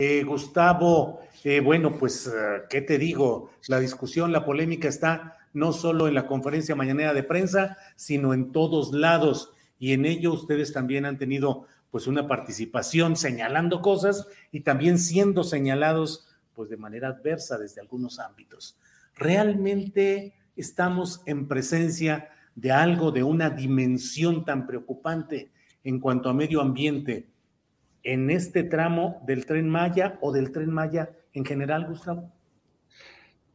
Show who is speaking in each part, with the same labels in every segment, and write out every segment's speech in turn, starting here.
Speaker 1: Eh, Gustavo, eh, bueno, pues, eh, ¿qué te digo? La discusión, la polémica está no solo en la conferencia mañanera de prensa, sino en todos lados. Y en ello ustedes también han tenido pues una participación señalando cosas y también siendo señalados pues de manera adversa desde algunos ámbitos. ¿Realmente estamos en presencia de algo, de una dimensión tan preocupante en cuanto a medio ambiente en este tramo del tren Maya o del tren Maya en general, Gustavo?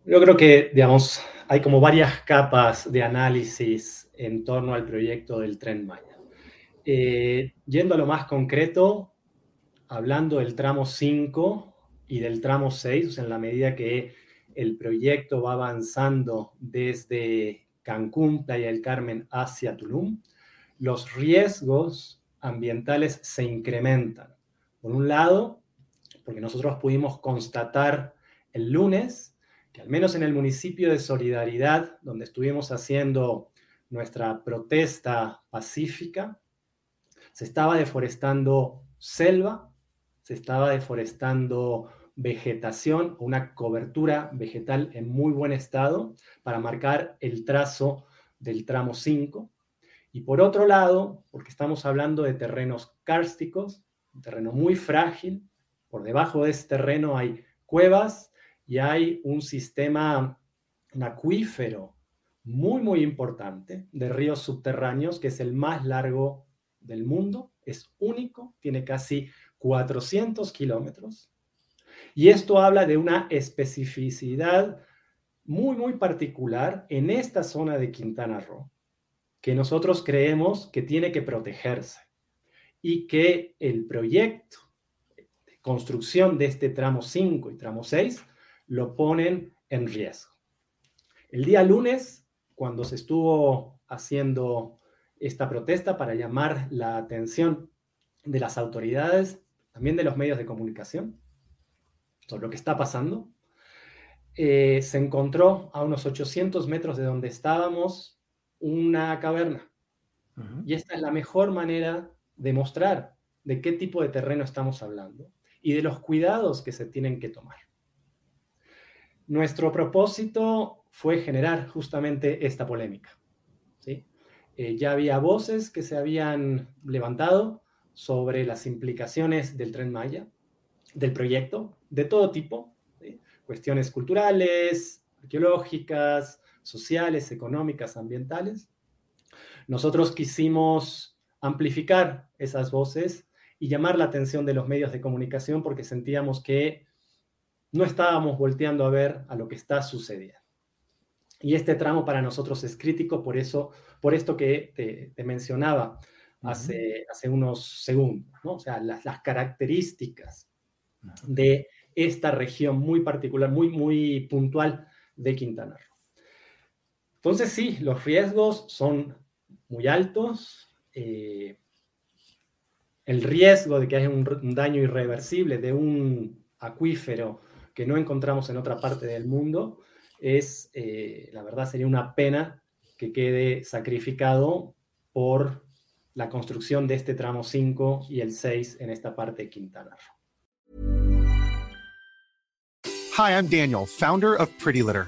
Speaker 2: Yo creo que, digamos, hay como varias capas de análisis en torno al proyecto del tren Maya. Eh, yendo a lo más concreto, hablando del tramo 5 y del tramo 6, o sea, en la medida que el proyecto va avanzando desde Cancún, Playa del Carmen, hacia Tulum, los riesgos ambientales se incrementan. Por un lado, porque nosotros pudimos constatar el lunes que al menos en el municipio de Solidaridad, donde estuvimos haciendo nuestra protesta pacífica, se estaba deforestando selva, se estaba deforestando vegetación, una cobertura vegetal en muy buen estado para marcar el trazo del tramo 5. Y por otro lado, porque estamos hablando de terrenos kársticos, un terreno muy frágil, por debajo de ese terreno hay cuevas y hay un sistema un acuífero muy, muy importante de ríos subterráneos, que es el más largo del mundo, es único, tiene casi 400 kilómetros. Y esto habla de una especificidad muy, muy particular en esta zona de Quintana Roo, que nosotros creemos que tiene que protegerse y que el proyecto de construcción de este tramo 5 y tramo 6 lo ponen en riesgo. El día lunes, cuando se estuvo haciendo esta protesta para llamar la atención de las autoridades, también de los medios de comunicación, sobre lo que está pasando, eh, se encontró a unos 800 metros de donde estábamos una caverna. Y esta es la mejor manera de mostrar de qué tipo de terreno estamos hablando y de los cuidados que se tienen que tomar. Nuestro propósito fue generar justamente esta polémica. ¿sí? Eh, ya había voces que se habían levantado sobre las implicaciones del tren Maya, del proyecto, de todo tipo, cuestiones culturales, arqueológicas, sociales, económicas, ambientales. Nosotros quisimos amplificar esas voces y llamar la atención de los medios de comunicación porque sentíamos que no estábamos volteando a ver a lo que está sucediendo. Y este tramo para nosotros es crítico por eso, por esto que te, mencionaba hace, hace unos segundos, ¿no? O sea, las, las características de esta región muy particular, muy, muy puntual de Quintana Roo. Entonces, sí, los riesgos son muy altos. Eh, el riesgo de que haya un, daño irreversible de un acuífero que no encontramos en otra parte del mundo, es, eh, la verdad, sería una pena que quede sacrificado por la construcción de este tramo 5 y el 6 en esta parte de Quintana Roo.
Speaker 3: Hi, I'm Daniel, founder of Pretty Litter.